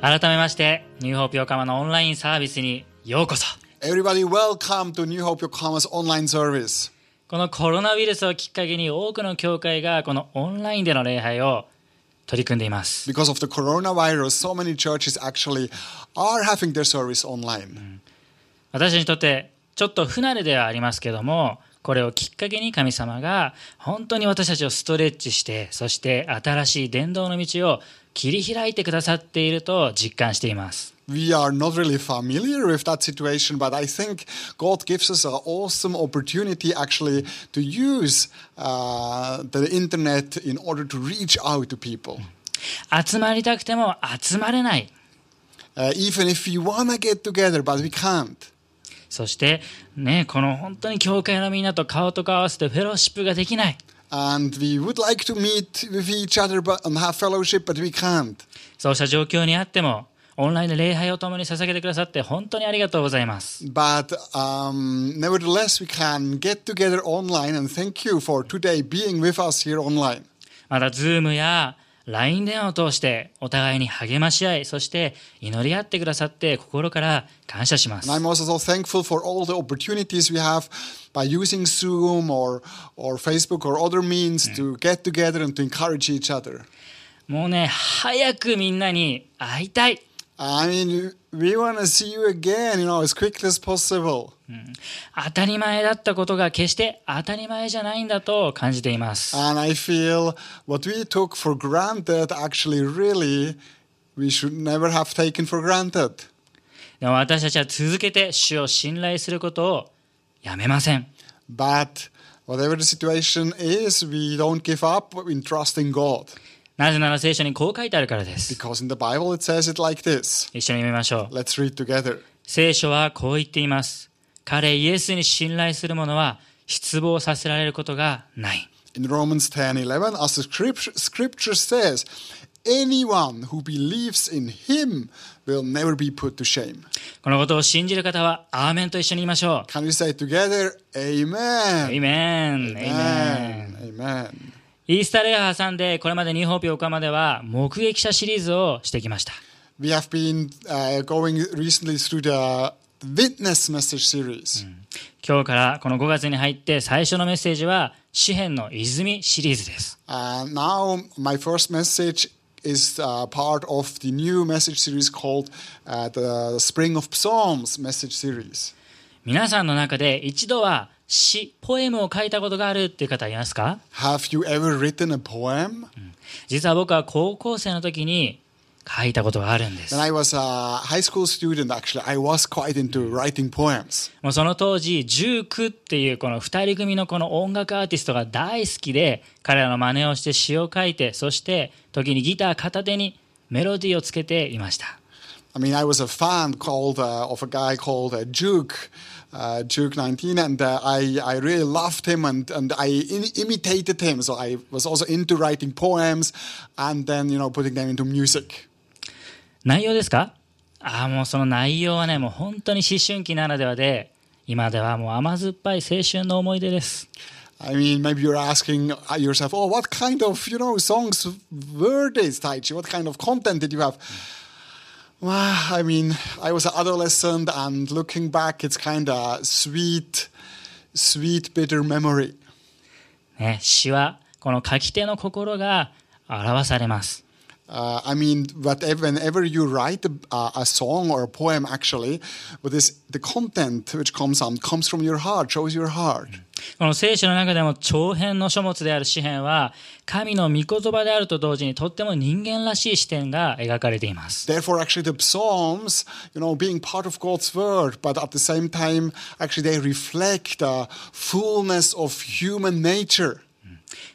改めまして、ニューホープ横浜のオンラインサービスにようこそ。Everybody, welcome to New Hope Yokohama's online service. このコロナウイルスをきっかけに多くの教会がこのオンラインでの礼拝を取り組んでいます。Because of the coronavirus, so many churches actually are having their service online. 私にとってちょっと不慣れではありますけども、これをきっかけに神様が本当に私たちをストレッチして、そして新しい伝道の道を切り開いてくださっていると実感しています。We are not really familiar with that situation, but I think God gives us an awesome opportunity actually to use uh, the internet in order to reach out to people. 集まりたくても集まれない。Uh, even if we want to get together, but we can't. そしてね、この本当に教会のみんなと顔と顔合わせてフェローシップができない。And we would like to meet with each other but, and have fellowship, but we can't. そうした状況にあっても、オンラインで礼拝を共に捧げてくださって本当にありがとうございます。 But um, nevertheless, we can get together online, and thank you for today being with us here online. また、ズームや LINE 電話を通してお互いに励まし合い、そして祈り合ってくださって心から感謝します。I'm also so thankful for all the opportunities we have by using Zoom or, or Facebook or other means to get together and to encourage each other. もうね、早くみんなに会いたい。I mean, we want to see you again, you know, as quickly as possible. 当たり前だったことが決して当たり前じゃないんだと感じています。And I feel what we took for granted actually really we should never have taken for granted. でも私たちは続けて主を信頼することをやめません。But whatever the situation is, we don't give up in trusting God. なぜなら聖書にこう書いてあるからです。Because in the Bible it says it like this. 一緒に読みましょう。Let's read together. 聖書はこう言っています。彼イエスに信頼する者は失望させられることがない。In Romans 10 11, as the scripture, scripture says, anyone who believes in him will never be put to shame. このことを信じる方はアーメンと一緒に言いましょ Can we say together, う。Amen? エイメン。エイメン。Amen. Amen. イースター礼拝を挟んで、これまでニューホープ横浜では目撃者シリーズをしてきました。We have been uh, going recently through the witness message series. 今日からこの5月に入って最初のメッセージは、詩篇の泉シリーズです。And now my first message is uh, part of the new message series called uh, the Spring of Psalms message series. 皆さんの中で一度は詩、ポエムを書いたことがあるっていう方いますか？Have you ever written a poem? 実は僕は高校生の時に書いたことがあるんです。When I was a high school student, actually, I was quite into writing poems. もうその当時、19っていうこの二人組のこの音楽アーティストが大好きで、彼らの真似をして詩を書いて、そして時にギター片手にメロディーをつけていました。I mean, I was a fan called uh, of a guy called uh, Juke, uh, Juke 19, and uh, I, I really loved him and, and I in, imitated him. So I was also into writing poems and then, you know, putting them into music. 内容ですかああ、もうその内容はね、もう本当に思春期ならではで、今ではもう甘酸っぱい青春の思い出です。 I mean, maybe you're asking yourself, oh, what kind of, you know, songs were these, Taichi? What kind of content did you have? Well, I mean, I was an adolescent and looking back, it's kind of sweet, sweet, bitter memory. ね、詩はこの書き手の心が表されます。 Uh, I mean, whatever, whenever you write a, a song or a poem, actually, what is the content which comes on comes from your heart, shows your heart. この聖書の中でも長編の書物である詩篇は神の御言葉であると同時にとっても人間らしい視点が描かれています。 Therefore, actually, the Psalms, you know, being part of God's word, but at the same time, actually, they reflect the fullness of human nature.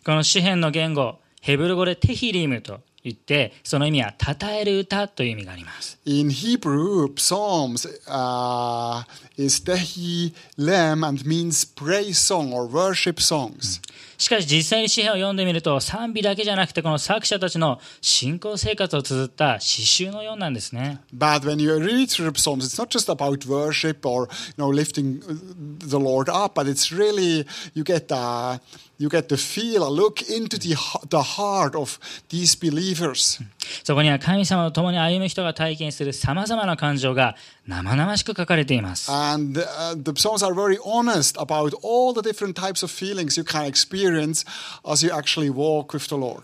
この詩篇の言語、ヘブル語でテヒリムと 言って、その意味は称える歌という意味があります。In Hebrew, Psalms uh, is Dehi Lem and means praise song or worship songs. しかし実際に詩篇を読んでみると賛美だけじゃなくてこの作者たちの信仰生活を綴った詩集のようなんですね。But when you read through the Psalms, it's not just about worship or you know lifting uh, the Lord up, but it's really you get a you get to feel a look into the the heart of these believers. そこには神様と共に歩む人が体験する様々な感情が生々しく書かれています。And uh, the Psalms are very honest about all the different types of feelings you can experience as you actually walk with the Lord.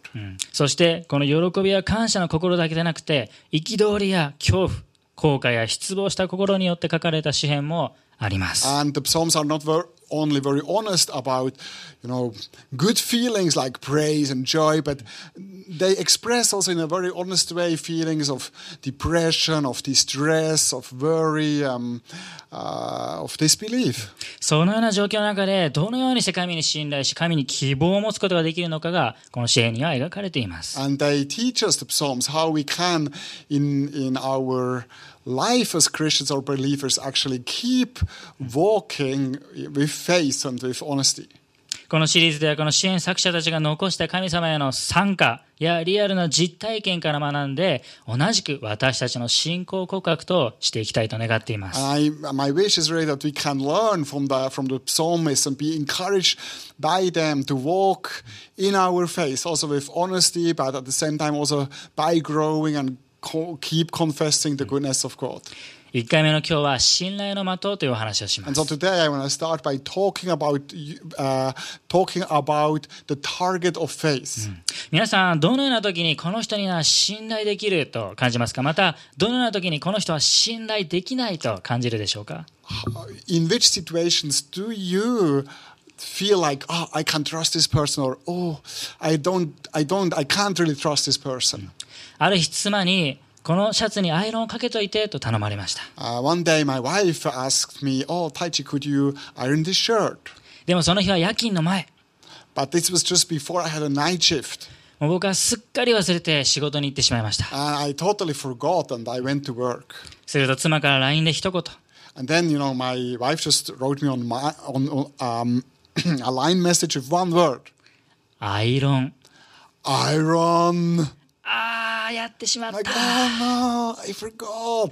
そしてこの喜びや感謝の心だけでなくて憤りや恐怖、後悔や失望した心によって書かれた詩篇もあります。And the Psalms are not only very honest about, you know, good feelings like praise and joy, but they express also in a very honest way feelings of depression, of distress, of worry, um, uh, of disbelief. そのような状況の中でどのようにして神に信頼し神に希望を持つことができるのかがこの詩篇には描かれています。 And they teach us the Psalms how we can, in in our life as Christians or believers, actually keep walking with faith and with honesty. このシリーズではこの支援作者たちが残した神様への参加やリアルな実体験から学んで同じく私たちの信仰告白としていきたいと願っています。I, my wish is really that we can learn from the from the psalmists and be encouraged by them to walk in our faith, also with honesty, but at the same time also by growing and keep confessing the goodness of God. 1回目の今日は信頼の的というお話をしま And so す。today I want to start by talking about uh, talking about the target of faith. 皆さん、どのような時にこの人には信頼できると感じますかまた、どのような時にこの人は信頼できないと感じるでしょうか In which situations do you feel like, oh, I can trust this person, or oh, I don't, I don't, I can't really trust this person? ある日妻に、このシャツにアイロンをかけといてと頼まれました。Uh, one day, my wife asked me, "Oh, Taichi, could you iron this shirt?" でもその日は夜勤の前。But this was just before I had a night shift, もう僕はすっかり忘れて仕事に行ってしまいました。and I totally forgot, and I went to work. すると妻から LINE で一言。And then, you know, my wife just wrote me on my on, um, a line message with one word: アイロン。"Iron." ああやってしまった。God,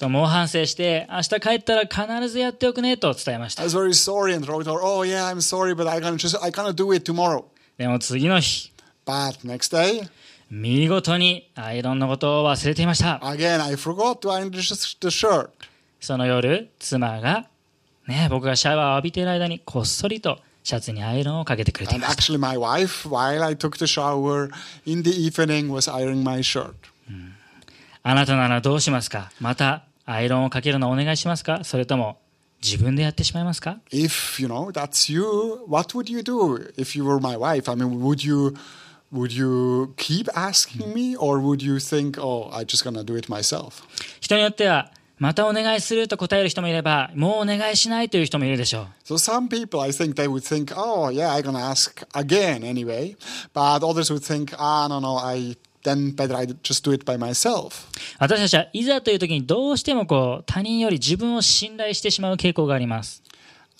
と猛反省して明日帰ったら必ずやっておくねと伝えました。でも次の日見事にアイロンのことを忘れていました。その夜妻が、ね、僕がシャワーを浴びている間にこっそりとシャツにアイロンをかけてくれてい And ました。actually, my wife, while I took the shower in the evening, was ironing my shirt. あなたならどうしますかまたアイロンをかけるのお願いしますかそれとも自分でやってしまいますか If you know that's you, what would you do if you were my wife? I mean, would you would you keep asking me, or would you think, "Oh, I'm just gonna do it myself"? 人によっては、またお願いすると答える人もいれば、もうお願いしないという人もいるでしょう。So some people, I think, they would think, "Oh, yeah, I'm gonna ask again anyway," but others would think, "Ah, no, no, I." Then better I just do it by myself. 私たちはいざという時にどうしてもこう他人より自分を信頼してしまう傾向があります。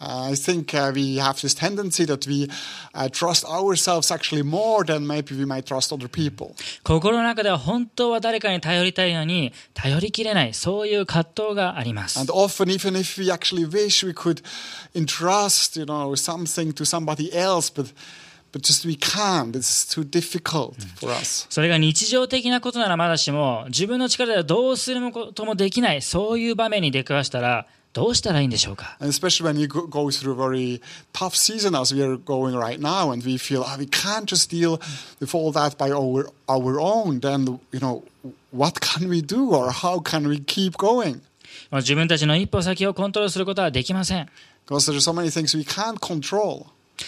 Uh, I think uh, we have this tendency that we uh, trust ourselves actually more than maybe we might trust other people. 心の中では本当は誰かに頼りたいのに頼りきれないそういう葛藤があります And often, even if we actually wish we could entrust, you know, something to somebody else, but but just we can't. It's too difficult for us. それが日常的なことならまだしも自分の力ではどうすることもできないそういう場面に出くわしたらどうしたらいいんでしょうか especially when we go, through a very tough season as we are going right now, and we feel oh, we can't just deal with all that by our our own. Then you know, what can we do, or how can we keep going? 自分たちの一歩先をコントロールすることはできません Because there's so many things we can't control.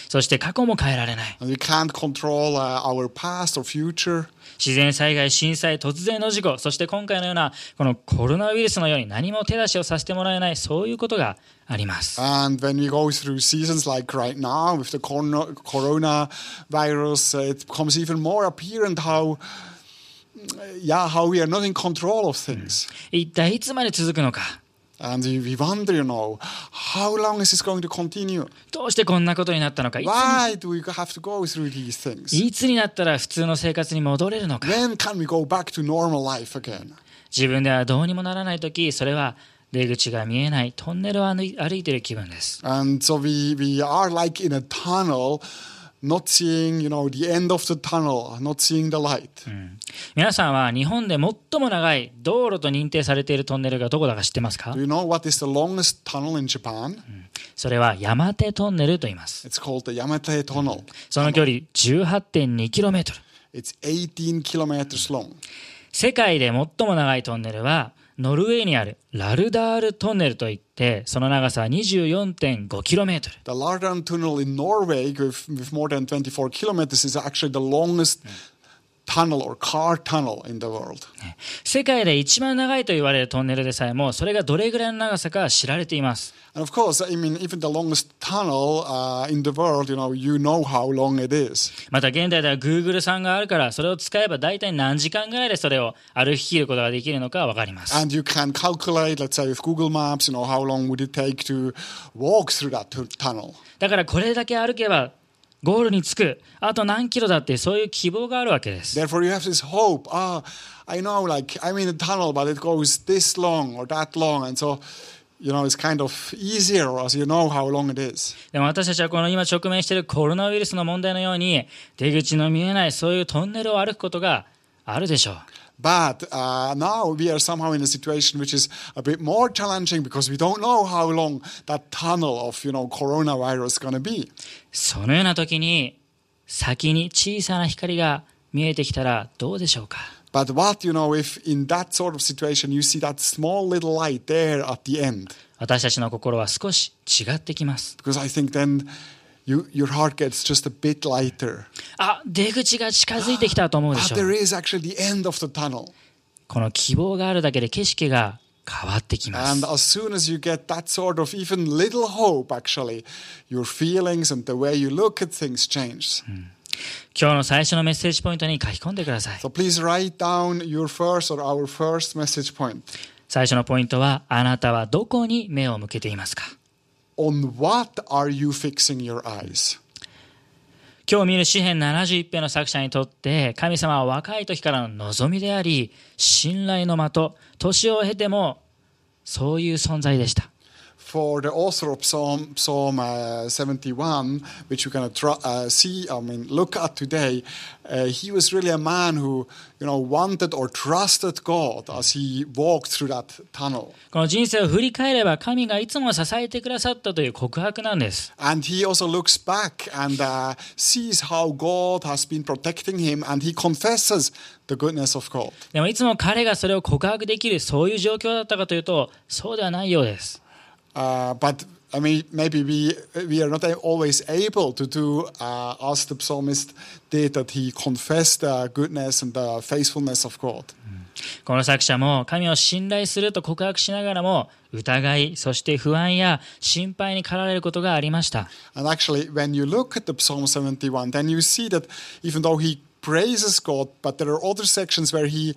そして過去も変えられない And we can't control uh, our past or future. 自然災害震災突然の事故そして今回のようなこのコロナウイルスのように何も手出しをさせてもらえないそういうことがあります And when we go through seasons like right now with the corona, coronavirus, uh, it becomes even more apparent how, yeah, how we are not in control of things. 一体いつまで続くのか And we wonder, you know, how long is this going to continue? どうしてこんなことになったのかいつに Why do we have to go through these things? いつになったら普通の生活に戻れるのか When can we go back to normal life again? 自分ではどうにもならない時それは出口が見えないトンネルを歩い歩いている気分です And so we, we are like in a tunnel, not seeing, you know, the end of the tunnel, not seeing the light. 皆さんは日本で最も長い道路と認定されているトンネルがどこだか知ってますか Do you know what is the longest tunnel in Japan? それは山手トンネルと言います It's called the Yamate Tunnel. その距離 18.2km It's 18 kilometers long. 世界で最も長いトンネルはノルウェーにあるラルダールトンネルといってその長さは 24.5km The Lardern Tunnel in Norway, with, with more than 24 kilometers, is actually the longest tunnel or car tunnel in the world. 世界で一番長いと言われるトンネルでさえもそれがどれぐらいの長さか知られています And of course, I mean, even the longest tunnel uh, in the world, you know, you know how long it is. また現代では Google さんがあるからそれを使えば大体何時間ぐらいでそれを歩き切ることができるのか分かります And you can calculate, let's say, with Google Maps, you know, how long would it take to walk through that tu- tunnel. だからこれだけ歩けばゴールに着くあと何キロだってそういう希望があるわけです Therefore, you have this hope. Ah, I know, like, I'm in a tunnel, but it goes this long or that long. And so, you know, it's kind of easier as you know how long it is. でも私たちはこの今直面しているコロナウイルスの問題のように出口の見えないそういうトンネルを歩くことがあるでしょう But uh, now we are somehow in a situation which is a bit more challenging because we don't know how long that tunnel of, you know, coronavirus is going to be. そのような時に先に小さな光が見えてきたらどうでしょうか But what, you know, if in that sort of situation you see that small little light there at the end? 私たちの心は少し違ってきます Because I think then you, your heart gets just a bit lighter. あ出口が近づいてきたと思うで But しょう there is actually the end of the tunnel. この希望があるだけで景色が変わってきます And as soon as you get that sort of even little hope, actually, your feelings and the way you look at things change. 今日の最初のメッセージポイントに書き込んでください So please write down your first or our first message point. 最初のポイントはあなたはどこに目を向けていますか On what are you fixing your eyes? 今日見る詩篇71編の作者にとって神様は若い時からの望みであり信頼の的年を経てもそういう存在でした For the author of Psalm, Psalm uh, 71, which you can tr- uh, see, I mean, look at today, uh, he was really a man who, you know, wanted or trusted God as he walked through that tunnel. この人生を振り返れば神がいつも支えてくださったという告白なんです And he also looks back and uh, sees how God has been protecting him and he confesses the goodness of God. でもいつも彼がそれを告白できるそういう状況だったかというとそうではないようです Uh, but I mean, maybe we we are not always able to do uh, as the psalmist did, that he confessed the goodness and the faithfulness of God. この作者も神を信頼すると告白しながらも疑いそして不安や心配に駆られることがありました And actually, when you look at the Psalm 71, then you see that even though he praises God, but there are other sections where he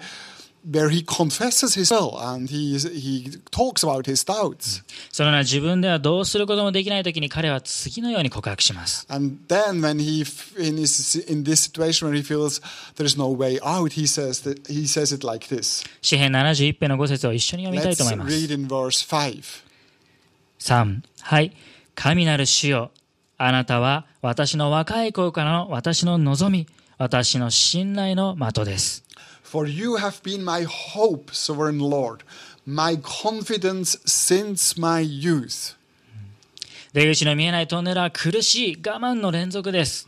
where he confesses his will and he he talks about his doubts. そのような自分ではどうすることもできない時に彼は次のように告白します And then, when he in his, in this situation where he feels there is no way out, he says that he says it like this. 詩編71編の5節を一緒に読みたい Let's と思います read in verse five. 3はい神なる主よあなたは私の若い頃からの私の望み私の信頼の的です For you have been my hope, sovereign Lord, my confidence since my youth. 出口の見えないトンネルは苦しい我慢の連続です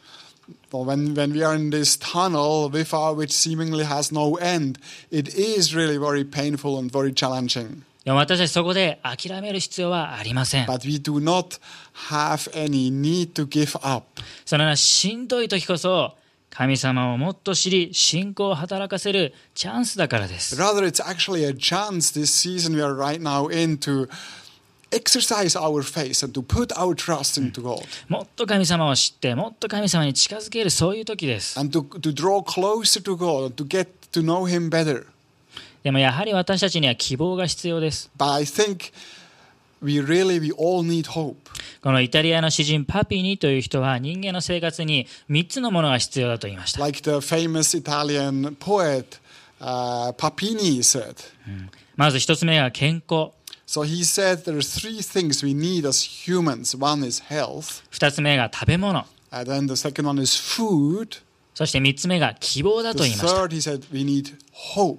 Well, when, when we are in this tunnel without which seemingly has no end, it is really very painful and very challenging. でも私たちそこで諦める必要はありません But we do not have any need to give up. そのようなしんどい時こそ 神様をもっと知り信仰を働かせるチャンスだからです Rather, it's actually a chance this season we are right now in to exercise our faith and to put our trust into God もっと神様を知ってもっと神様に近づけるそういう時です and to, to draw closer to God to get to know Him better. でもやはり私たちには希望が必要です。But I think we really, we all need hope. このイタリアの詩人パピニという人は人間の生活に3つのものが必要だと言いました。Like the famous Italian poet uh, Papini said. まず1つ目が健康。So he said there are three things we need as humans. One is health, 2つ目が食べ物。and then the second one is food. そして3つ目が希望だ The と言いました。third, he said, we need hope.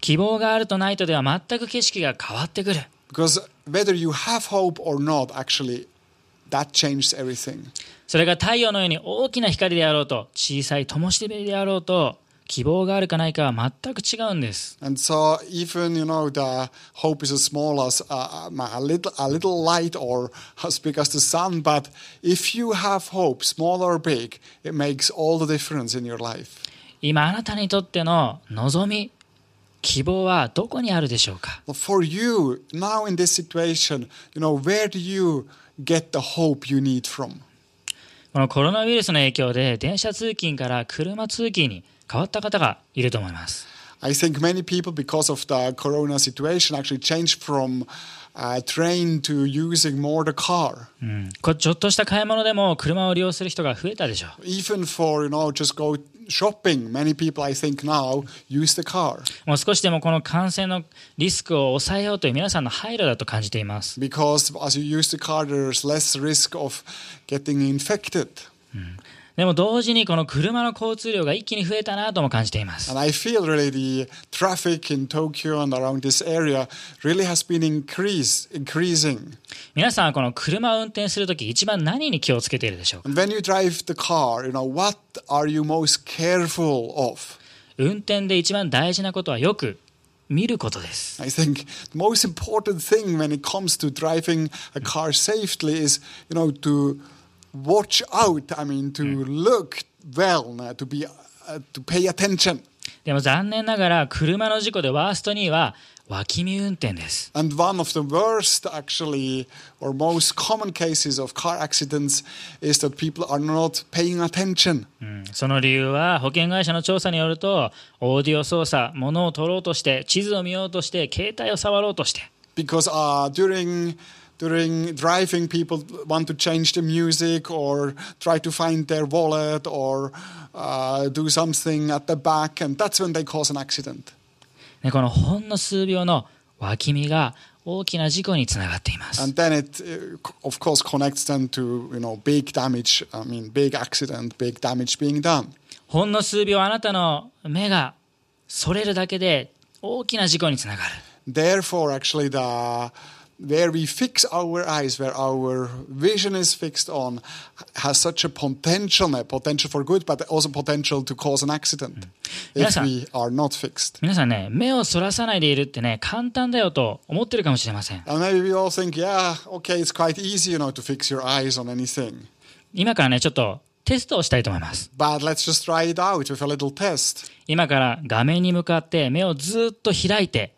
希望があるとないとでは全く景色が変わってくる。Because whether you have hope or not, actually, that changes everything. それが太陽のように大きな光であろうと、小さい灯火であろうと、希望があるかないかは全く違うんです。 And so, even you know, the hope is as small as uh, a little, a little light or as big as the sun. But if you have hope, small or big, it makes all the difference in your life. 今あなたにとっての望み、 希望はどこにあるでしょうか for you now in this situation, you know, where do you get the hope you need from? このコロナウイルスの影響で電車通勤から車通勤に変わった方がいると思います。I think many people, because of the corona situation, actually changed from To using more the car. ちょっとした買い物でも車を利用する人が増えたでしょう。少しでもこの感染のリスクを抑えようという皆さんの配慮だと感じています。でも同時にこの車の交通量が一気に増えたなとも感じています。皆さんはこの車を運転するとき一番何に気をつけているでしょう運転で一番大事なことはよく見ることです。Watch out. I mean, to look well, uh, to be, uh, to pay attention. でも残念ながら車の事故でワースト2位は脇見運転です。And one of the worst, actually, or most common cases of car accidents is that people are not paying attention. うんその理由は保険会社の調査によるとオーディオ操作、物を取ろうとして地図を見ようとして携帯を触ろうとして because uh, during during driving people want to change the music or try to find their wallet or uh, do something at the back and that's when they cause an accident ねこのほんの数秒の脇見が大きな事故につながっています。and then it uh, of course connects them to you know big damage i mean big accident big damage being done ほんの数秒あなたの目がそれるだけで大きな事故につながる。therefore actually the where we fix our eyes where our vision is fixed on has such a potential uh, potential for good but also potential to cause an accident if we are not fixed 皆さんね、目をそらさないでいるってね、簡単だよと思ってるかもしれません。and maybe we all think yeah okay it's quite easy you know to fix your eyes on anything 今からね、ちょっとテストをしたいと思います。but let's just try it out with a little test 今から画面に向かって目をずっと開いて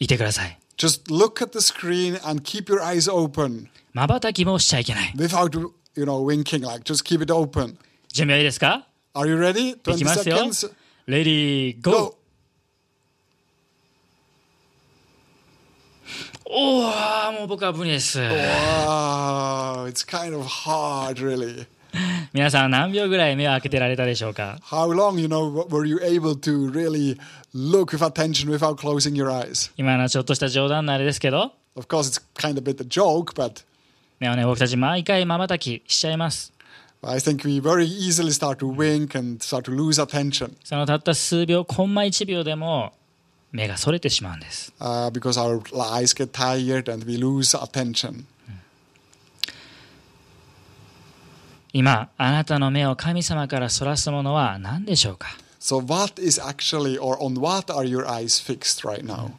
いてください。just look at the screen and keep your eyes open 瞬きもしちゃいけない。 without you know winking like just keep it open 準備はいいですか are you ready いき20ますよ seconds。レディー、ゴー go おー、もう僕は無理です。 Wow, it's kind of hard, really. 皆さん何秒ぐらい目を開けてられたでしょうか How long, you know, were you able to really look with attention without closing your eyes? 今のはちょっとした冗談のあれですけど、Of course, it's kind of a bit a joke, but 目をね、僕たち毎回瞬きしちゃいます。I think we very easily start to wink and start to lose attention そのたった数秒、コンマ1秒でも目がそれてしまうんです。uh, because our eyes get tired and we lose attention. 今、あなたの目を神様からそらすものは何でしょうか So, what is actually, or on what are your eyes fixed right now?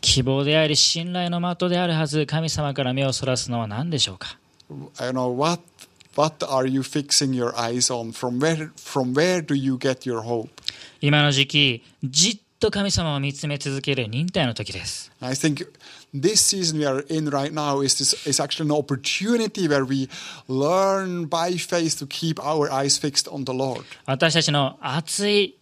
希望であり信頼の的であるはず神様から目をそらすのは何でしょうか You know, what, what are you fixing your eyes on? From where, from where do you get your hope? 今の時期じっと神様を見つめ続ける忍耐の時です I think this season we are in right now is this is actually an opportunity where we learn by faith to keep our eyes fixed on the Lord. 私たちの熱い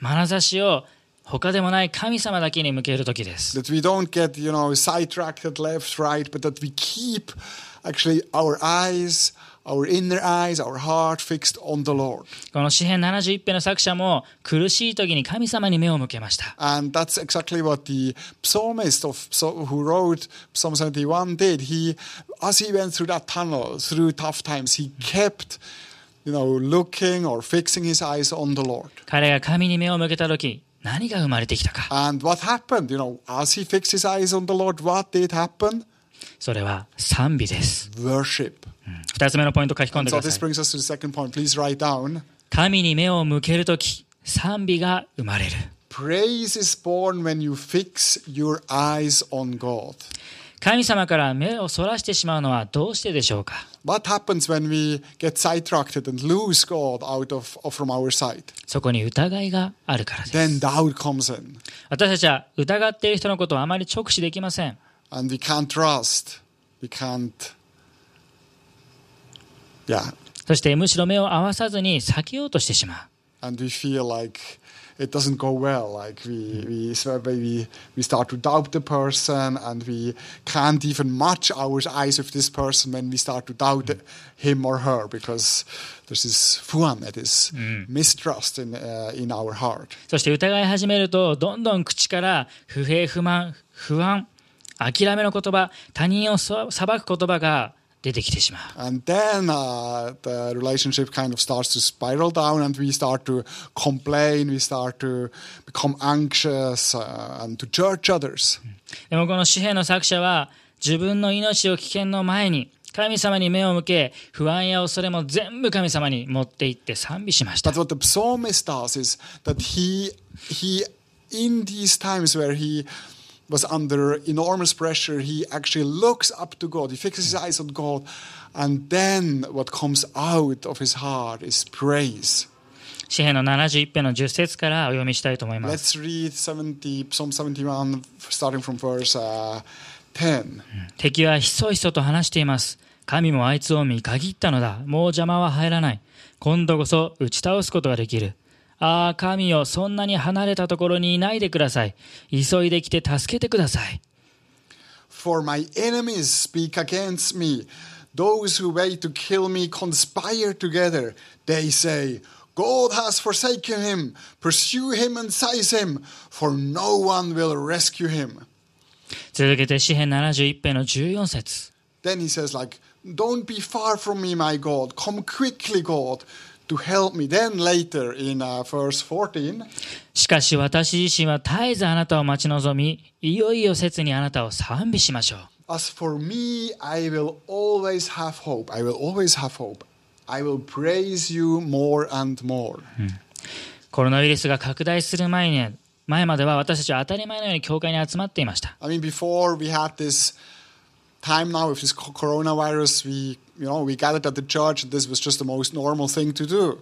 眼差しを 他でもない神様だけに向ける時です。 That we don't get, you know, sidetracked at left, right, but that we keep actually our eyes, この詩篇七十一篇の作者も苦しい時に神様に目を向けました。彼が神に目を向けた時、何が生まれてきたか。それは賛美です。二つ目のポイント書き込んでください。神に目を向ける時、賛美が生まれる。Praise is born when you fix your eyes on God. 神様から目をそらしてしまうのはどうしてでしょうか What happens when we get sidetracked and lose God out of from our sight? そこに疑いがあるからです。Then doubt comes in, 私たちは疑っている人のことをあまり直視できません。and we can't trust. We can't. そしてむしろ目を合わさずに避けようとしてしまう。そして疑い始めると、どんどん口から不平不満、不安、諦めの言葉、他人を裁く言葉が。出てきてしまう。でもこの詩幣の作者は自分の命を危険の前に神様に目を向け、不安や恐れも全部神様に持って行って賛美しました。Was under enormous pressure, he actually looks up to God, he fixes his eyes on God, and then what comes out of his heart is praise. 詩篇の71編の10節からお読みしたいと思います。Let's read 70, Psalm 71, starting from verse uh, 10. 敵はひそひそと話しています。神もあいつを見限ったのだ。もう邪魔は入らない。今度こそ打ち倒すことができる。ああ、神よ、そんなに離れたところにいないでください。急いで来て助けてください。For my enemies speak against me. Those who wait to kill me conspire together. They say, God has forsaken him. Pursue him and seize him, for no one will rescue him. 続けて詩篇71編の14節 Then he says, like, Don't be far from me, my God. Come quickly, God, to help me. Then later in uh, verse 14, しかし私自身は絶えずあなたを待ち望み、いよいよ切にあなたを賛美しましょう。As for me, I will always have hope. I will always have hope. I will praise you more and more. コロナウイルスが拡大する前に前までは私たちは当たり前のように教会に集まっていました。I mean, before we had this time now with this co- coronavirus, we, you know, we gathered at the church, and this was just the most normal thing to do.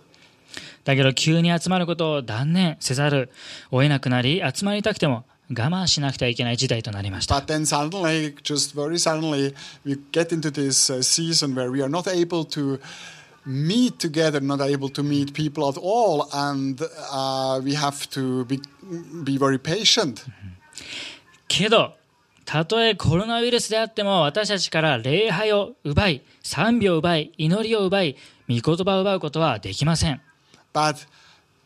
だけど急に集まることを断念せざるを得なくなり、集まりたくても我慢しなくてはいけない時代となりました。 But then suddenly, just very suddenly, we get into this uh, season where we are not able to meet together, not able to meet people at all, and uh, we have to be, be very patient. けど、 たとえコロナウイルスであっても私たちから礼拝を奪い、賛美を奪い、祈りを奪い、御言葉を奪うことはできません。But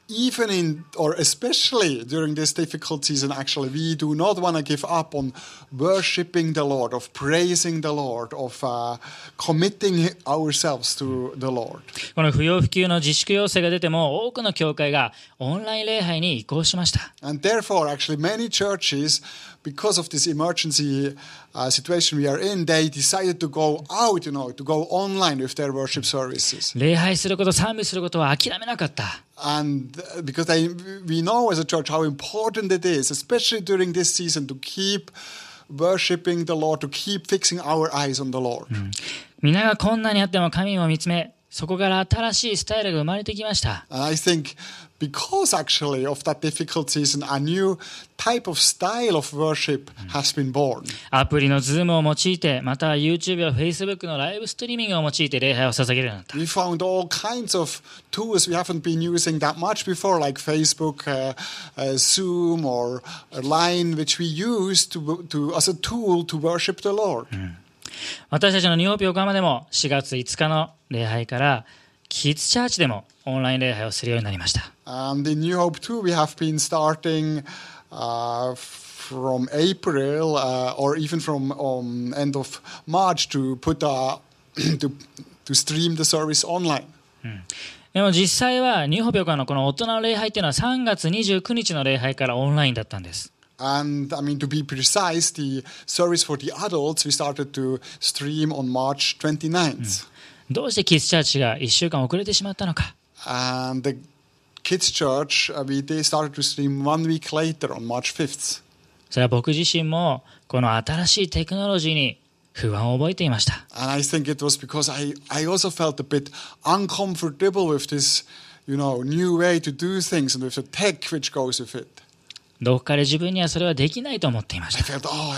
even in, or especially during this difficult season, actually, we do not want to give up on worshiping the Lord, of praising the Lord, of uh, committing ourselves to the Lord. この不要不急の自粛要請が出ても多くの教会がオンライン礼拝に移行しました。And therefore, actually, many churches, because of this emergency uh, situation we are in, they decided to go out, you know, to go online with their worship services. 礼拝すること、賛美することは諦めなかった。 And uh, because they, we know as a church how important it is, especially during this season, to keep worshiping the Lord, to keep fixing our eyes on the Lord. 皆が困難にあっても神を見つめ、 そこから新しいスタイルが生まれてきました。I think because actually of that difficult season, a new type of style of worship has been born. アプリの Zoom を用いて、または YouTube や Facebook のライブストリーミングを用いて礼拝を捧げるようになった。We found all kinds of tools we haven't been using that much before, like Facebook, uh, uh, Zoom, or uh, Line, which we use to, to, as a tool to worship the Lord. 私たちのニューホープ横浜でも4月5日の礼拝から、キッズチャーチでもオンライン礼拝をするようになりました。And in New Hope too, we have been starting uh, from April uh, or even from um, end of March to put uh, to, to stream the service online. でも実際はニューホープ横浜のこの大人の礼拝っていうのは3月29日の礼拝からオンラインだったんです。And I mean, to be precise, the service for the adults we started to stream on March 29th. どうしてキッズチャーチが1週間遅れてしまったのか。 And the kids' church, uh, we they started to stream one week later on March 5th. それは僕自身もこの新しいテクノロジーに不安を覚えていました。 And I think it was because I, I also felt a bit uncomfortable with this, you know, new way to do things and with the tech which goes with it. どこかで自分にはそれはできないと思っていました。oh.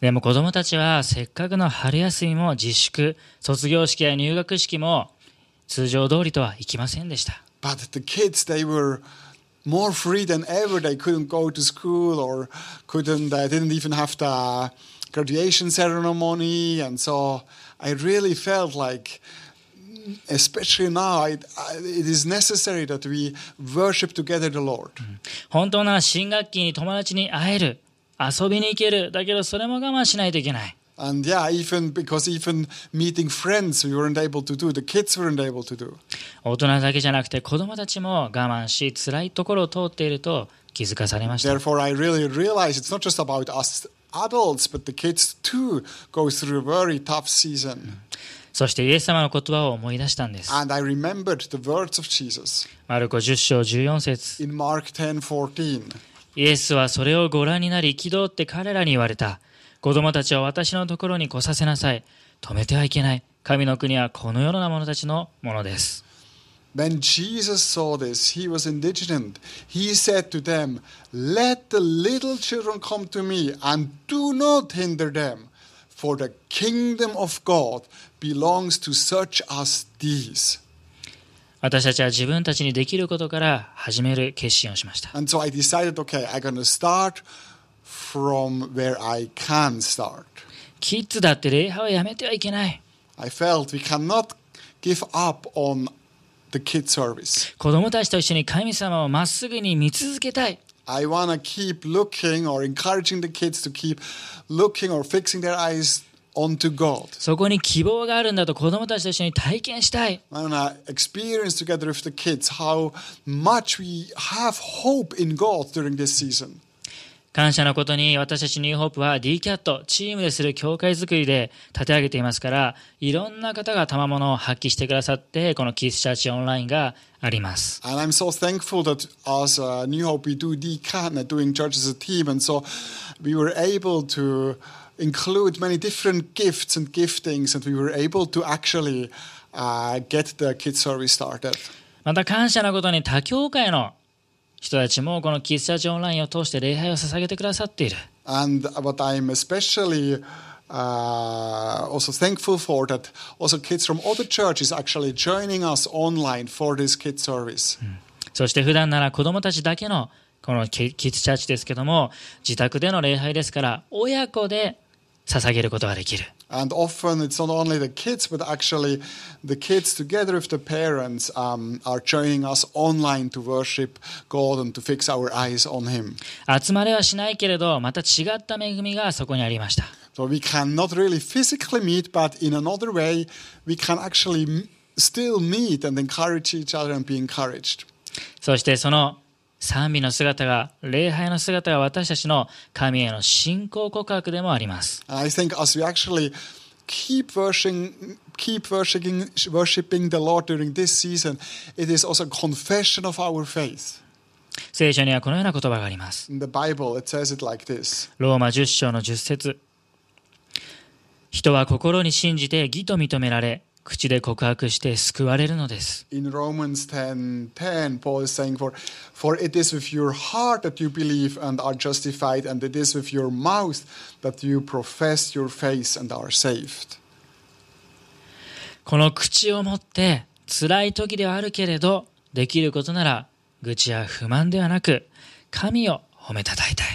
でも子供たちはせっかくの春休みも自粛、卒業式や入学式も通常通りとはいきませんでした。But the kids, they were more free than ever. They couldn't go to school or couldn't, they didn't even have the graduation ceremony. And so I really felt like, especially now, I, I, it is necessary that we worship together the Lord. 本当なら新学期に友達に会える、遊びに行ける、だけどそれも我慢しないといけない。And yeah, even because even meeting friends we weren't able to do, the kids weren't able to do. 大人だけじゃなくて子供たちも我慢し辛いところを通っていると気づかされました。Therefore, I really realize it's not just about us adults, but the kids too go through a very tough season. そしてイエス様の言葉を思い出したんです。And I remembered the words of Jesus マルコ10章14節 in Mark 10:14. イエスはそれをご覧になり憤って彼らに言われた。子供たちを私のところに来させなさい。止めてはいけない。神の国はこの世の者たちのものです。When Jesus saw this, he was indignant. He said to them, Let the little children come to me, and do not hinder them, For the kingdom of God belongs to such as these. 私たちは自分たちにできることから始める決心をしました。キッズだって礼拝をやめてはいけない。子供たちと一緒に神様をまっすぐに見続けたい。I want to keep looking or encouraging the kids to keep looking or fixing their eyes onto God. そこに希望があるんだと子供たちと一緒に体験したい。 I want to experience together with the kids how much we have hope in God during this season. 感謝のことに私たちニューホープは DCAT チームでする教会づくりで立て上げていますからいろんな方が賜物を発揮してくださってこのキースチャーチオンラインがあります And I'm so thankful that as uh, New Hope we do DCAN, uh, doing church as a team, and so we were able to include many different gifts and giftings, and we were able to actually uh, get the kids service started. また感謝のことに他教会の人たちもこのキースチャーチオンラインを通して礼拝を捧げてくださっている And what I'm especially uh, also thankful for that also kids from other churches actually joining us online for this kids service. そして普段なら子供たちだけのこのキキッズチャーチですけども自宅での礼拝ですから親子で捧げることができる And often it's not only the kids, but actually the kids together with the parents um, are joining us online to worship God and to fix our eyes on Him. 集まれはしないけれどまた違った恵みがそこにありました So we cannot really physically meet, but in another way, we can actually still meet and encourage each other and be encouraged. そしてその賛美の姿が礼拝の姿が私たちの神への信仰告白でもあります I think as we actually keep worshiping, keep worshiping, worshiping the Lord during this season, it is also a confession of our faith. 聖書にはこのような言葉があります In the Bible, it says it like this. ローマ10章の10節人は心に信じて義と認められ、口で告白して救われるのです。この口を持って辛い時ではあるけれど、できることなら愚痴や不満ではなく、神を褒めたたいたい。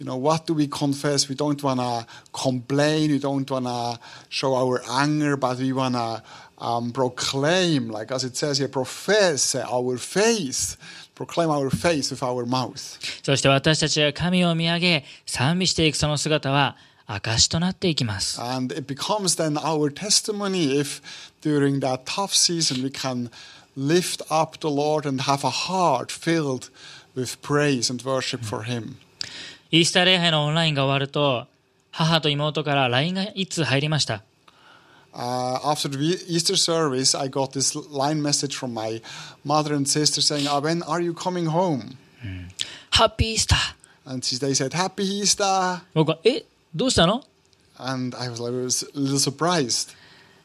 you know, what do we confess? We don't want to complain, we don't want to show our anger, but we want to um, proclaim, like as it says here, profess our faith, proclaim our faith with our mouth. そして私たちが神を見上げ、賛美していくその姿は証となっていきます。 And it becomes then our testimony if during that tough season we can lift up the Lord and have a heart filled with praise and worship for Him. イースター礼拝のオンラインが終わると、母と妹から LINE がいつ入りました。Uh, after the Easter service, I got this line message from my mother and sister saying, "Ah, When are you coming home? ハッピーイースター And they said, Happy Easter. 僕は、えどうしたの And I was, I was a little surprised.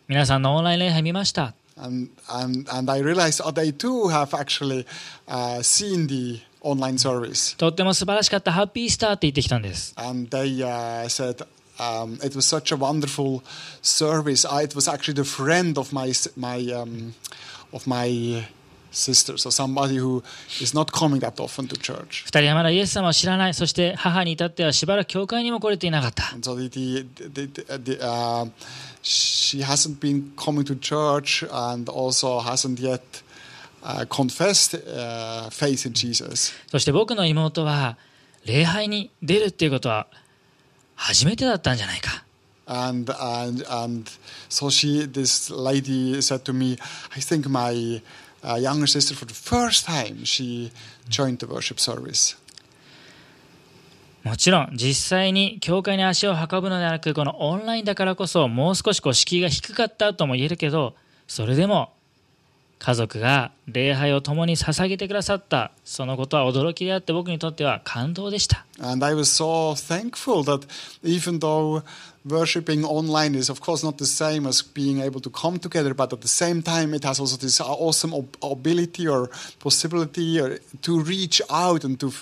皆さんのオンライン礼拝見ました。And, and, and I realized oh, they too have actually uh, seen the online service. とっても素晴らしかった、ハッピースターって言ってきたんです。And they uh, said, um, it was such a wonderful service. I, it was actually the friend of my, my, um, of my sister, so somebody who is not coming that often to church. 二人はまだイエス様を知らない。そして母に至ってはしばらく教会にも来れていなかった。And so the, the, the, the, uh, she hasn't been coming to church and also hasn't yet そして僕の妹は、礼拝に出るっていうことは初めてだったんじゃないか。And, and, and so she, this lady said to me, I think my uh, younger sister, for the first time, she joined the worship service. もちろん実際に教会に足を運ぶのではなくこのオンラインだからこそもう少しこう敷居が低かったとも言えるけどそれでも家族が礼拝を共に捧げてくださったそのことは驚きであって僕にとっては感動でした And I was so thankful that even though worshiping online is, of course, not the same as being able to come together, but at the same time, it has also this awesome ability or possibility or to reach out and to,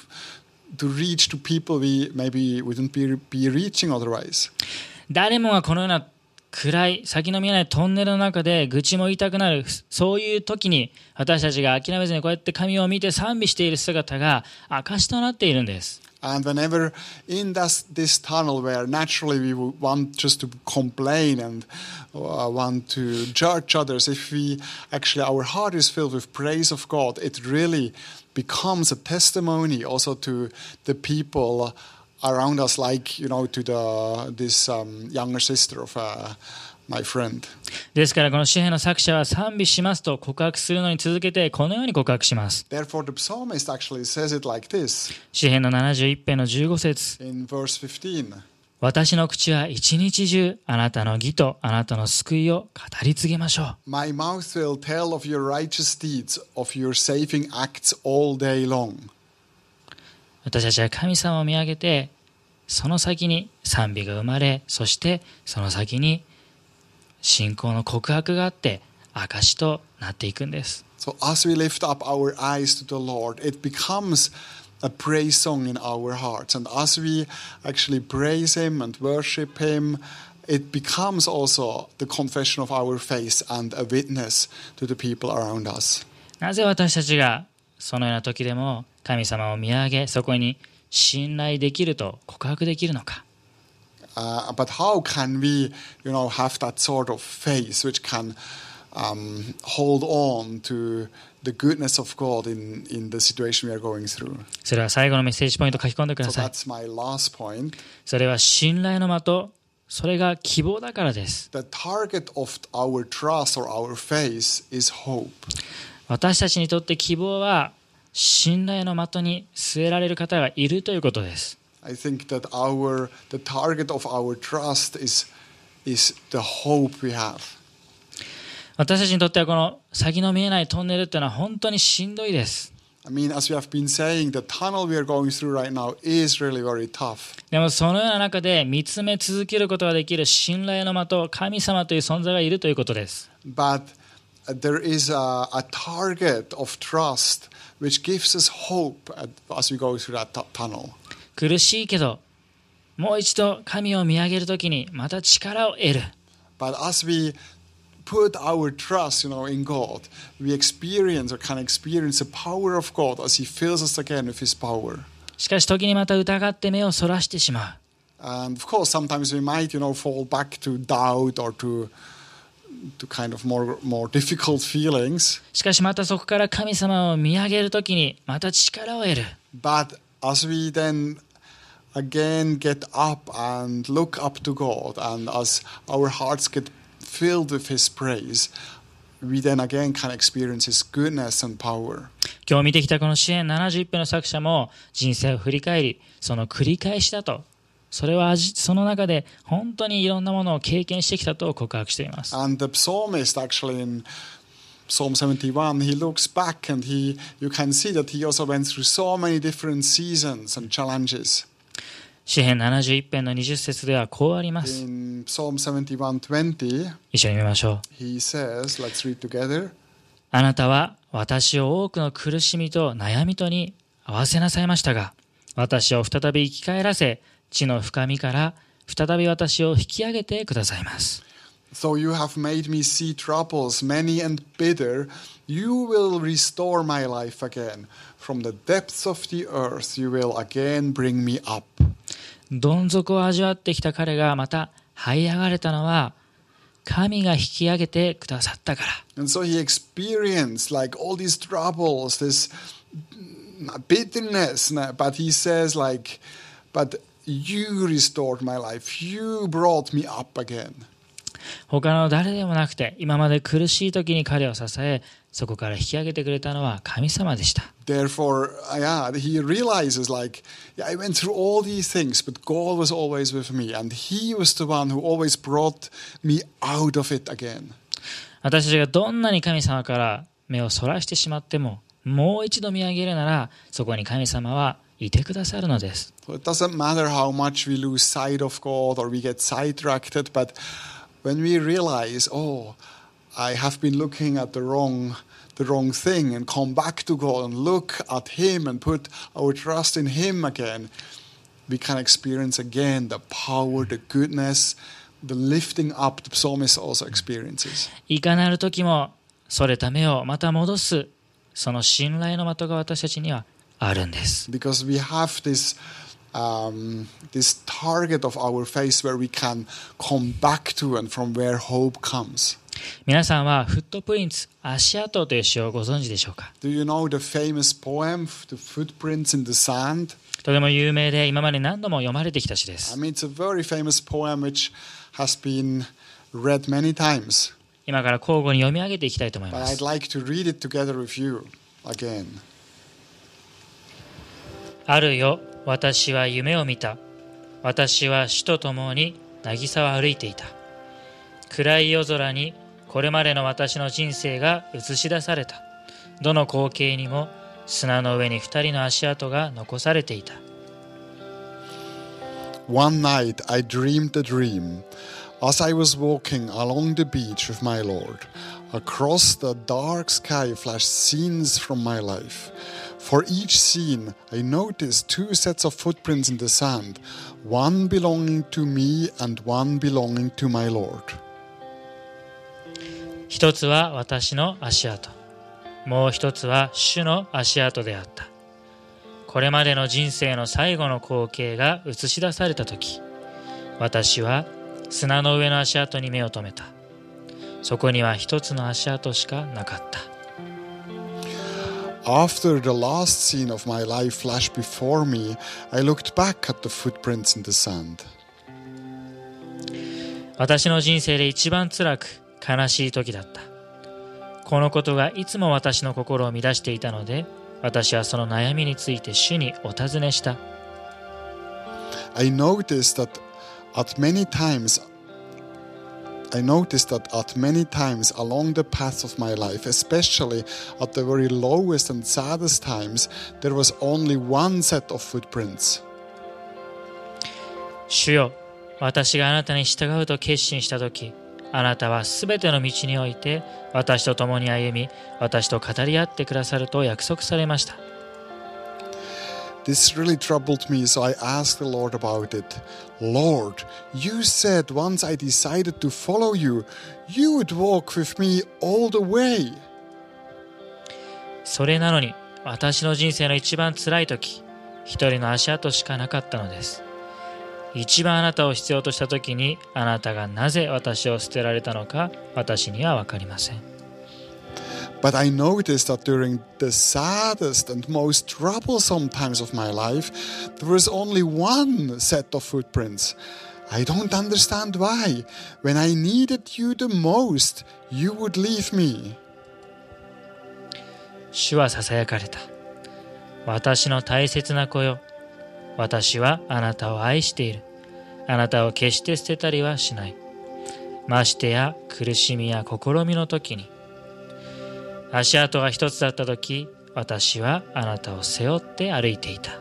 to reach to people we maybe wouldn't be, be reaching otherwise. 誰もがこのような暗い先の見えないトンネルの中で愚痴も言いたくなるそういう時に私たちが諦めずにこうやって神を見て賛美している姿が証となっているんです And whenever in this, this tunnel where naturally we want just to complain and uh, want to judge others, if we actually our heart is filled with praise of God, it really becomes a testimony also to the people around us like you know to the this young sister of uh, my friend. ですからこの詩篇の作者は賛美しますと告白するのに続けてこのように告白します。詩篇の71編の15節。私の口は一日中あなたの義とあなたの救いを語り継ぎましょう。私たちは神様を見上げて、その先に賛美が生まれそしてその先に信仰の告白があって証となっていくんです So as we lift up our eyes to the Lord, it becomes a praise song in our hearts. And as we actually praise Him and worship Him, it becomes also the confession of our faith and a witness to the people around us. なぜ私たちがそのような時でも神様を見上げそこに信頼できると告白できるのか？それは最後のメッセージポイント書き込んでください。それは信頼の的、それが希望だからです。私たちにとって希望は信頼の的に据えられる方がいるということです。私たちにとってはこの先の見えないトンネルというのは本当にしんどいです。でもそのような中で見つめ続けることができる信頼の的、神様という存在がいるということです。there is a, a target of trust which gives us hope at, as we go through that tu- tunnel. 苦しいけど、もう一度神を見上げるときにまた力を得る。 But as we put our trust, you know, in God, we experience or can experience the power of God as He fills us again with His power. しかし時にまた疑って目をそらしてしまう。 And of course, sometimes we might, you know, fall back to doubt or to to kind of more more difficult feelings. しかしまたそこから神様を見上げるときにまた力を得る。But as we then again get up and look up to God, and as our hearts get filled with His praise, we then again can experience His goodness and power. 今日見てきたこの支援71編の作者も人生を振り返り、その繰り返しだと。それは味その中で本当にいろんなものを経験してきたと告白しています。And the psalmist actually in Psalm 71, he looks back and he you can see that he also went through so many different seasons and challenges. 詩編71編の20節ではこうあります。In Psalm 71:20, 一緒に見ましょう。he says, let's read together. あなたは私を多くの苦しみと悩みとに合わせなさいましたが、私を再び生き返らせ、地の深みから再び私を引き上げてくださいます。Though you have made me see troubles many and bitter, you will restore my life again. From the depths of the earth, you will again bring me up. どん底を味わってきた彼がまた這い上がれたのは、神が引き上げてくださったから。And so he experienced like all these troubles, this bitterness, but he says like, but You restored my life. You brought me up again. 他の誰でもなくて今まで苦しい時に彼を支えそこから引き上げてくれたのは神様でした。私たちがどんなに神様から目をそらしてしまってももう一度見上げるならそこに神様はいてくださるのです。So it doesn't matter how much we lose sight of God or we get sidetracked, but when we realize, oh, I have been looking at the wrong the wrong thing and come back to God and look at Him and put our trust in Him again, we can experience again the power, the goodness, the lifting up the psalmist also experiences. いかなる時も、それた目をまた戻す、その信頼の的が私たちにはあるんです。because we have this um, this target of our face where we can come back to and from where hope comes. 皆さんはフットプリンツ、足跡という詩をご存知でしょうか Do you know the famous poem, The Footprints in the Sand? とても有名で今まで何度も読まれてきた詩で I す。mean, it's a very famous poem which has been read many times. 今から交互に読み上げていきたいと思い But ま I'd す。like to read it together with you again. あるよ、私は夢を見た。私は主と共に渚を歩いていた。暗い夜空にこれまでの私の人生が映し出された。どの光景にも砂の上に二人の足跡が残されていた。One night I dreamed a dream as I was walking along the beach with my Lord. Across the dark sky flash scenes from my life. For each scene, I noticed two sets of footprints in the sand, one belonging to me and one belonging to my Lord. 一つは私の足跡。もう一つは主の足跡であった。これまでの人生の最後の光景が映し出されたとき、私は砂の上の足跡に目を留めた。そこには一つの足跡しかなかった。After the last scene of my life flashed before me, I looked back at the footprints in the sand. 私の人生で一番辛く悲しい時だった。このことがいつも私の心を乱していたので、私はその悩みについて主にお尋ねした。I noticed that at many times I noticed that at many times along the path of my life, especially at the very lowest and saddest times, there was only one set of footprints. 主よ私があなたに従うと決心した時あなたはすべての道において私と共に歩み私と語り合ってくださると約束されました This really troubled me, so I asked the Lord about it. Lord, you said once I decided to follow you, you would walk with me all the way. それなのに私の人生の一番辛い時一人の足跡しかなかったのです一番あなたを必要とした時にあなたがなぜ私を捨てられたのか私には分かりません But I noticed that during the saddest and most troublesome times of my life, there was only one set of footprints. I don't understand why. When I needed you the most, you would leave me. 主はささやかれた私の大切な子よ私はあなたを愛しているあなたを決して捨てたりはしないましてや苦しみや試みの時に 足跡が一つだった時私はあなたを背負って歩いていた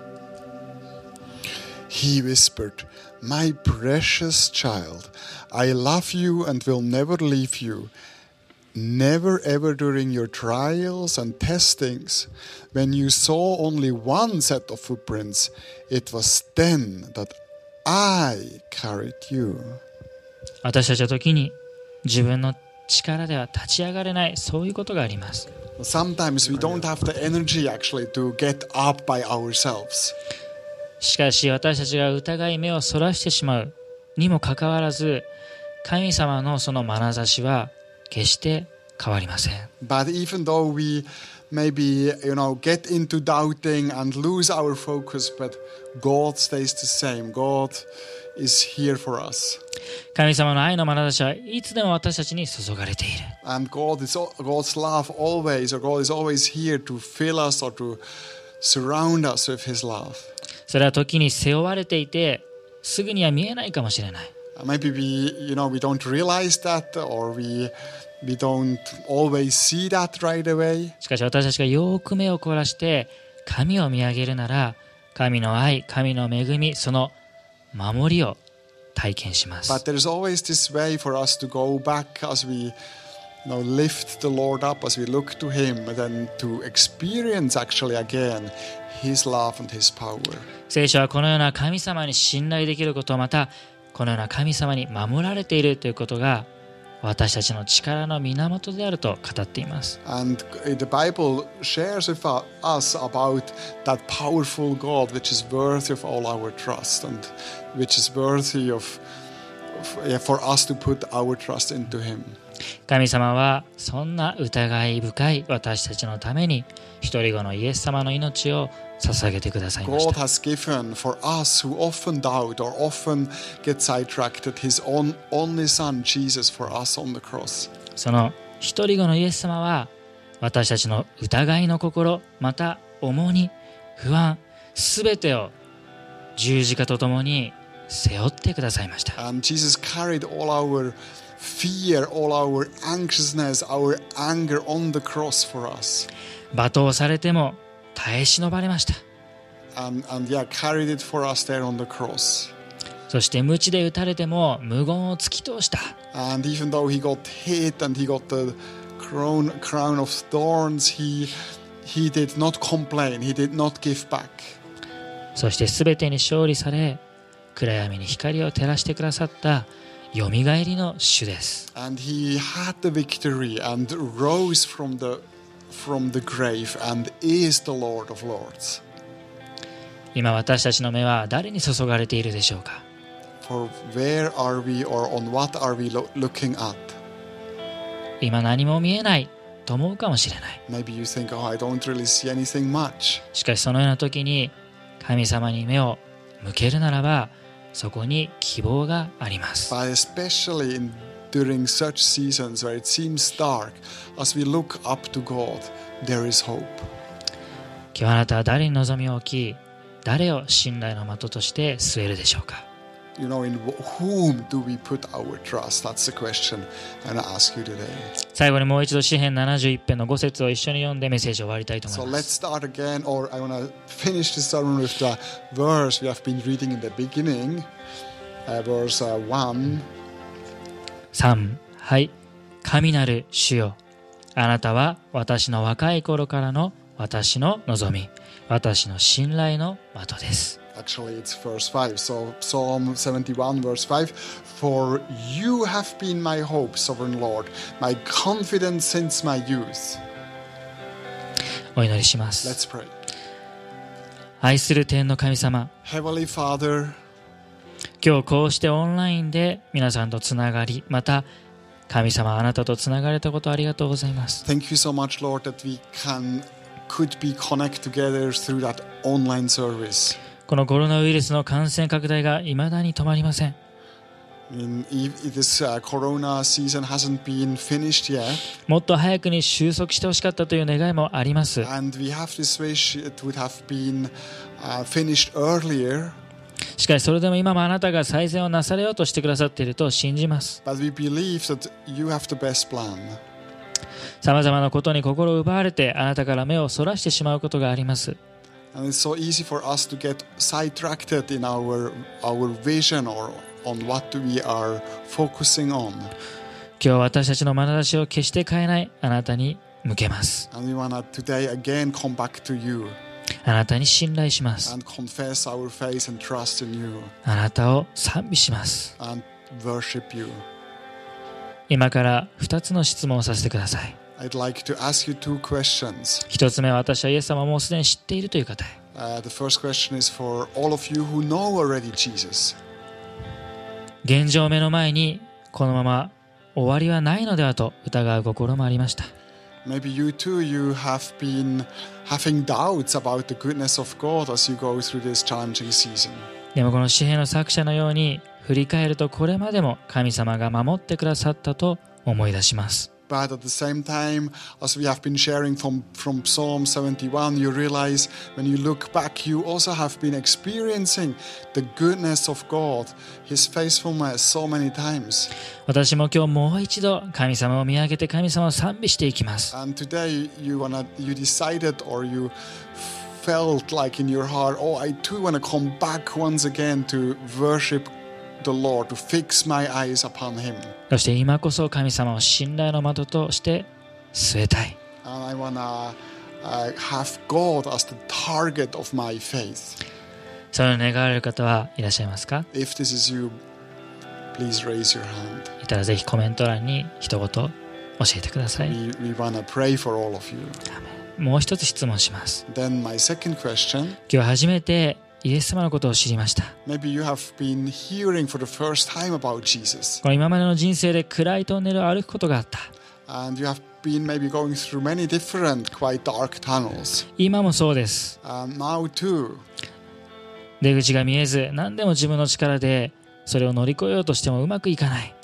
He whispered, My precious child, I love you and will never leave you. Never ever during your trials and testings, when you saw only one set of footprints, it was then that I carried you. 私たちは時に自分の 力では立ち上がれないそういうことがあります。しかし私たちが疑い目をそらしてしまうにもかかわらず神様のそのまなざしは決して変わりません。maybe, you know, get into doubting and lose our focus, but God stays the same. God is here for us. 神様の愛の眼差しはいつでも私たちに注がれている And God is God's love always, or God is always here to fill us or to surround us with His love. それは時に背負われていてすぐには見えないかもしれない Maybe we, you know, we don't realize that, or we しかし私たちがよく目を凝らして神を見上げるなら神の愛、神の恵み、その守りを体験します。聖書はこのような神様に信頼できることまたこのような神様に守られているということが私たちの力の源であると語っています。神様はそんな疑い深い私たちのために一人子のイエス様の命を捧げてくださいまし God た has given for us who often doubt or often get sidetracked His own only Son Jesus for us on the cross. その一人子のイエス様は私たちの疑いの心また重荷不安すべてを十字架とともに背負ってくださいました And Jesus carried all our fear, all our anxiousness, our anger on the cross for us. 罵倒されても耐え忍ばれました。そして、無知で打たれても無言を突き通した。そして、すべてに勝利され、暗闇に光を照らしてくださった。よみがえりの主です。今私たちの目は誰に注がれているでしょうか？今何も見えないと思うかもしれない。しかしそのような時に神様に目を向けるならばそこに希望があります。during such seasons where it seems dark, as we look up to God, there is hope. 今日あなたは誰に望みを置き誰を信頼の的として据えるでしょうか you know, in wh- whom do we put our trust? That's the question I'm going to ask you today. 最後にもう一度詩編71編の5節を一緒に読んでメッセージを終わりたいと So 思いま let's す。 start again, or I want to finish this sermon with the verse we have been reading in the beginning, uh, verse uh, 1. 3はい神なる主よあなたは私の若い頃からの私の望み私の信頼の的です Actually, it's verse 5. So, Psalm 71, verse 5. For you have been my hope, sovereign Lord, my confidence since my youth. お祈りします Let's pray. 愛する天の神様 Heavenly Father, 今日こうしてオンラインで皆さんとつながりまた神様あなたとつながれたことありがとうございます thank you so much, Lord, that we can could be connect together through that online service. このコロナウイルスの感染拡大が未だに止まりません I mean, if if this uh, Corona season hasn't been finished yet, もっと早くに収束してほしかったという願いもあります and we have this wish it would have been uh, finished earlier, しかしそれでも今もあなたが最善をなされようとしてくださっていると信じます。さまざまなことに心を奪われてあなたから目をそらしてしまうことがあります。今日私たちの眼差しを決して変えないあなたに向けます。あなたに信頼します。あなたを賛美します。今から2つの質問をさせてください。1つ目は私はイエス様をもうすでに知っているという方へ。現状目の前にこのまま終わりはないのではと疑う心もありました。Maybe you too, you have been having doubts about the goodness of God as you go through this challenging season. でもこの詩篇の作者のように振り返るとこれまでも神様が守ってくださったと思い出します But at the same time, as we have been sharing from, from Psalm 71, you realize when you look back, you also have been experiencing the goodness of God, His faithfulness so many times. 私も今日もう一度神様を見上げて神様を賛美していきます And today, you wanna, you decided or you felt like in your heart, oh, I too want to come back once again to worship そして今こそ神様を信頼の的として据えたい。その願われる方はいらっしゃいますか？いたらぜひコメント欄に一言教えてください。もう一つ質問します。今日初めてイエス様のことを知りました。この今までの人生で暗いトンネルを歩くことがあった。今もそうです。出口が見えず、何でも自分の力でそれを乗り越えようとしてもうまくいかない。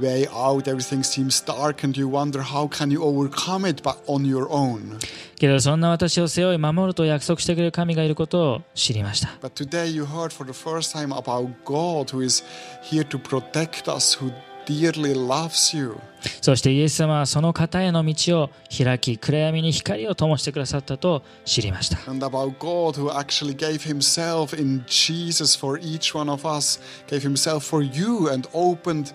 Way out, everything seems dark, and you wonder how can you overcome it but on your own. けどそんな私を背負い守ると約束してくれる神がいることを知りました But today you heard for the first time about God who is here to protect us, who dearly loves you. そしてイエス様はその方への道を開き暗闇に光を灯してくださったと知りました And about God who actually gave himself in Jesus for each one of us, gave himself for you and opened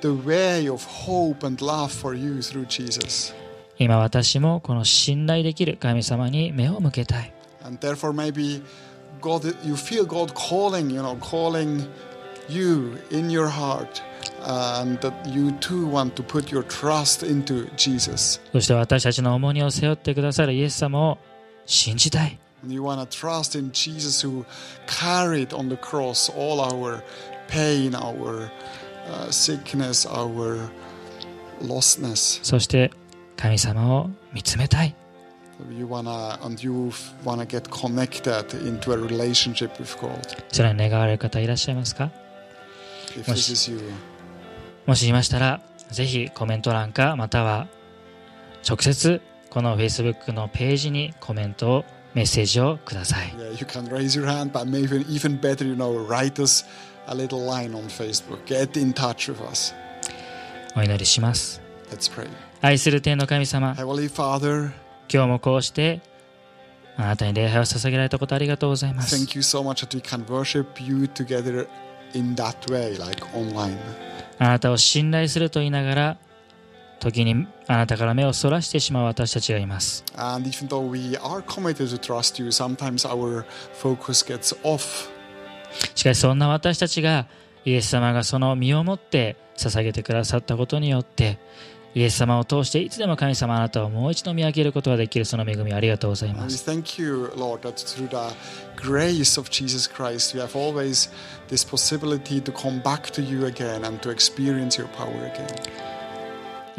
the way of hope and love for you through Jesus. 今私もこの信頼できる神様に目を向けたい And therefore maybe God you feel God calling, you know, calling you in your heart and that you too want to put your trust into Jesus. そして私たちの重荷を背負ってくださるイエス様を信じたい you want to trust in Jesus who carried on the cross all our pain, our そして神様を見つめたい。それは願われる方いらっしゃいますか？もし,いましたら、是非コメント欄か、または直接この Facebook のページにコメントをメッセージをください Yeah, you can raise your hand, but maybe even better, you know, write us a little line on Facebook. Get in touch with us. お祈りします Let's pray. 愛する天の神様 Heavenly Father, 今日もこうしてあなたに礼拝を捧げられたことありがとうございます thank you so much that we can worship you together in that way, like online. あなたを信頼すると言いながら時にあなたから目をそらしてしまう私たちがいます And even though we are committed to trust you, sometimes our focus gets off. しかしそんな私たちがイエス様がその身をもって捧げてくださったことによってイエス様を通していつでも神様あなたをもう一度見上げることができるその恵みをありがとうございます thank you, Lord, that through the grace of Jesus Christ, we have always this possibility to come back to you again and to experience your power again.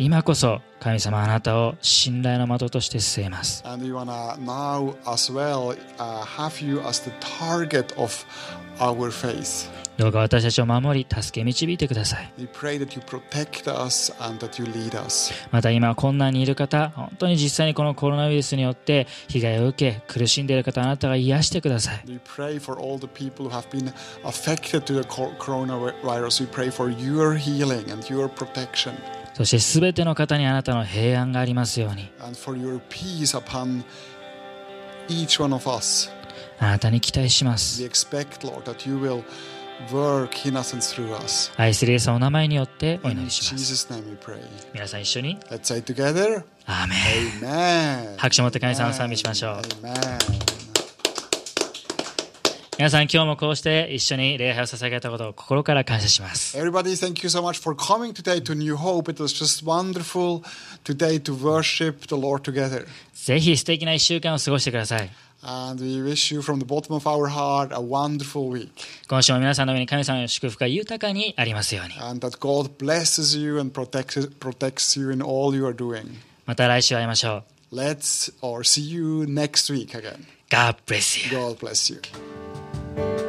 今こそ神様あなたを信頼の的として据えます。And we want to now as well uh, have you as the target of our faith. どうか私たちを守り助け導いてください.また今困難にいる方本当に実際にこのコロナウイルスによって被害を受け苦しんでいる方あなたが癒してくださいそしてすべての方にあなたの平安がありますように。あなたに期待します。愛するイースさお名前によってお祈りします。皆さん一緒に。アー拍手持って神様を賛美しましょう。皆さん今日もこうして一緒に礼拝を捧げたことを心から感謝します Everybody, thank you so much for coming today to New Hope. It was just wonderful today to worship the Lord together. ぜひ素敵な一週間を過ごしてください And we wish you from the bottom of our heart a wonderful week. 今週も皆さんの上に神様の祝福が豊かにありますように And that God blesses you and protects, protects you in all you are doing. また来週会いましょう Let's or see you next week again. God bless you God bless you. thank you